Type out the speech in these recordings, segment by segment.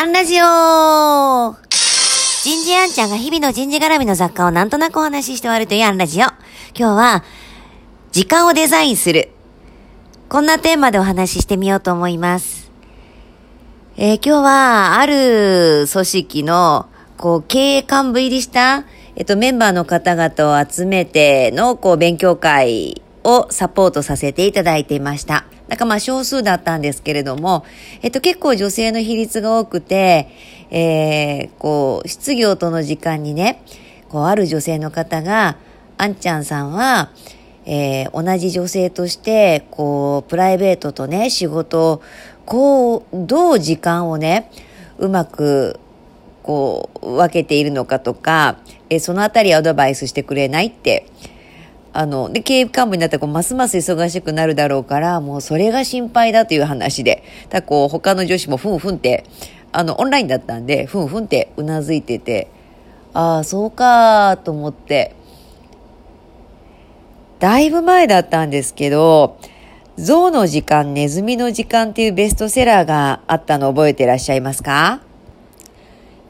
アンラジオ人事アンちゃんが日々の人事絡みの雑貨をなんとなくお話しして終わるというアンラジオ。今日は、時間をデザインする。こんなテーマでお話ししてみようと思います。えー、今日は、ある組織の、こう、経営幹部入りした、えっと、メンバーの方々を集めての、こう、勉強会をサポートさせていただいていました。なんかまあ少数だったんですけれども、えっと結構女性の比率が多くて、えー、こう、失業との時間にね、こう、ある女性の方が、あんちゃんさんは、えー、同じ女性として、こう、プライベートとね、仕事を、こう、どう時間をね、うまく、こう、分けているのかとか、えー、そのあたりアドバイスしてくれないって、あの、で、経営幹部になったらこう、ますます忙しくなるだろうから、もうそれが心配だという話で、たこう、他の女子もふんふんって、あの、オンラインだったんで、ふんふんってうなずいてて、ああ、そうかと思って、だいぶ前だったんですけど、象の時間、ネズミの時間っていうベストセラーがあったの覚えてらっしゃいますか？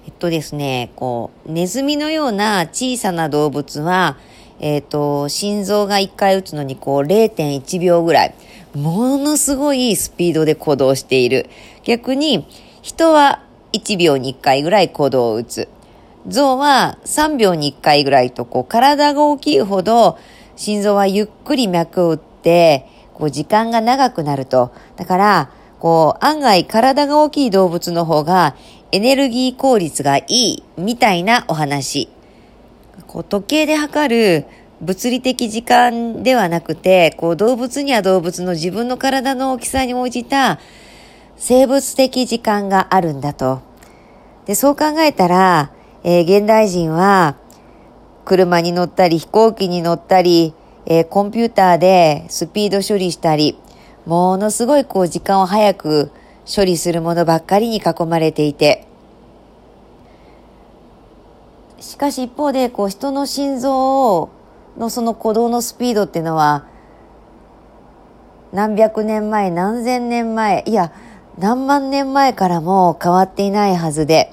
えっとですね、こう、ネズミのような小さな動物は、えっ、ー、と、心臓が1回打つのにこう0.1秒ぐらい、ものすごいスピードで鼓動している。逆に、人は1秒に1回ぐらい鼓動を打つ。象は3秒に1回ぐらいと、こう、体が大きいほど、心臓はゆっくり脈を打って、こう、時間が長くなると。だから、こう、案外体が大きい動物の方が、エネルギー効率がいい、みたいなお話。こう時計で測る物理的時間ではなくて、こう動物には動物の自分の体の大きさに応じた生物的時間があるんだと。で、そう考えたら、えー、現代人は車に乗ったり飛行機に乗ったり、えー、コンピューターでスピード処理したり、ものすごいこう時間を早く処理するものばっかりに囲まれていて、しかし一方で、こう人の心臓のその鼓動のスピードっていうのは、何百年前、何千年前、いや、何万年前からも変わっていないはずで、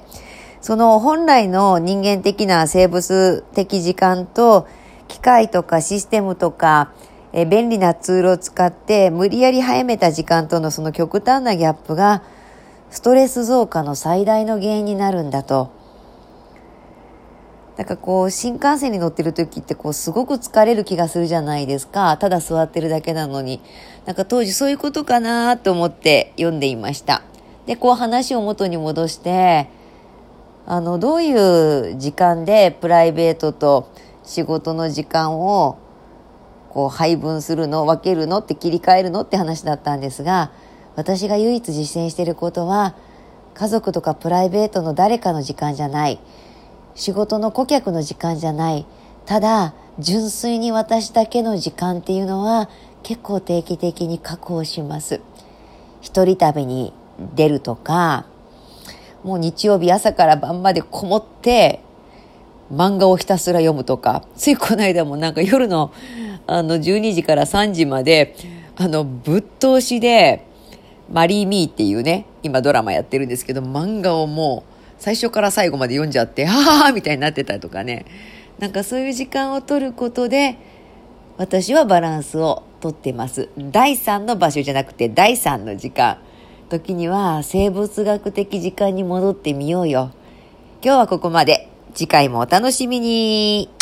その本来の人間的な生物的時間と、機械とかシステムとか、え便利なツールを使って無理やり早めた時間とのその極端なギャップが、ストレス増加の最大の原因になるんだと。なんかこう、新幹線に乗ってる時ってこう、すごく疲れる気がするじゃないですか。ただ座ってるだけなのに。なんか当時そういうことかなと思って読んでいました。で、こう話を元に戻して、あの、どういう時間でプライベートと仕事の時間をこう配分するの、分けるのって切り替えるのって話だったんですが、私が唯一実践していることは、家族とかプライベートの誰かの時間じゃない。仕事の顧客の時間じゃない。ただ、純粋に私だけの時間っていうのは結構定期的に確保します。一人旅に出るとか、もう日曜日朝から晩までこもって漫画をひたすら読むとか、ついこの間もなんか夜のあの12時から3時まであのぶっ通しでマリー・ミーっていうね、今ドラマやってるんですけど、漫画をもう最初から最後まで読んじゃって、はははみたいになってたとかね。なんかそういう時間を取ることで、私はバランスを取ってます。第3の場所じゃなくて第3の時間。時には生物学的時間に戻ってみようよ。今日はここまで。次回もお楽しみに。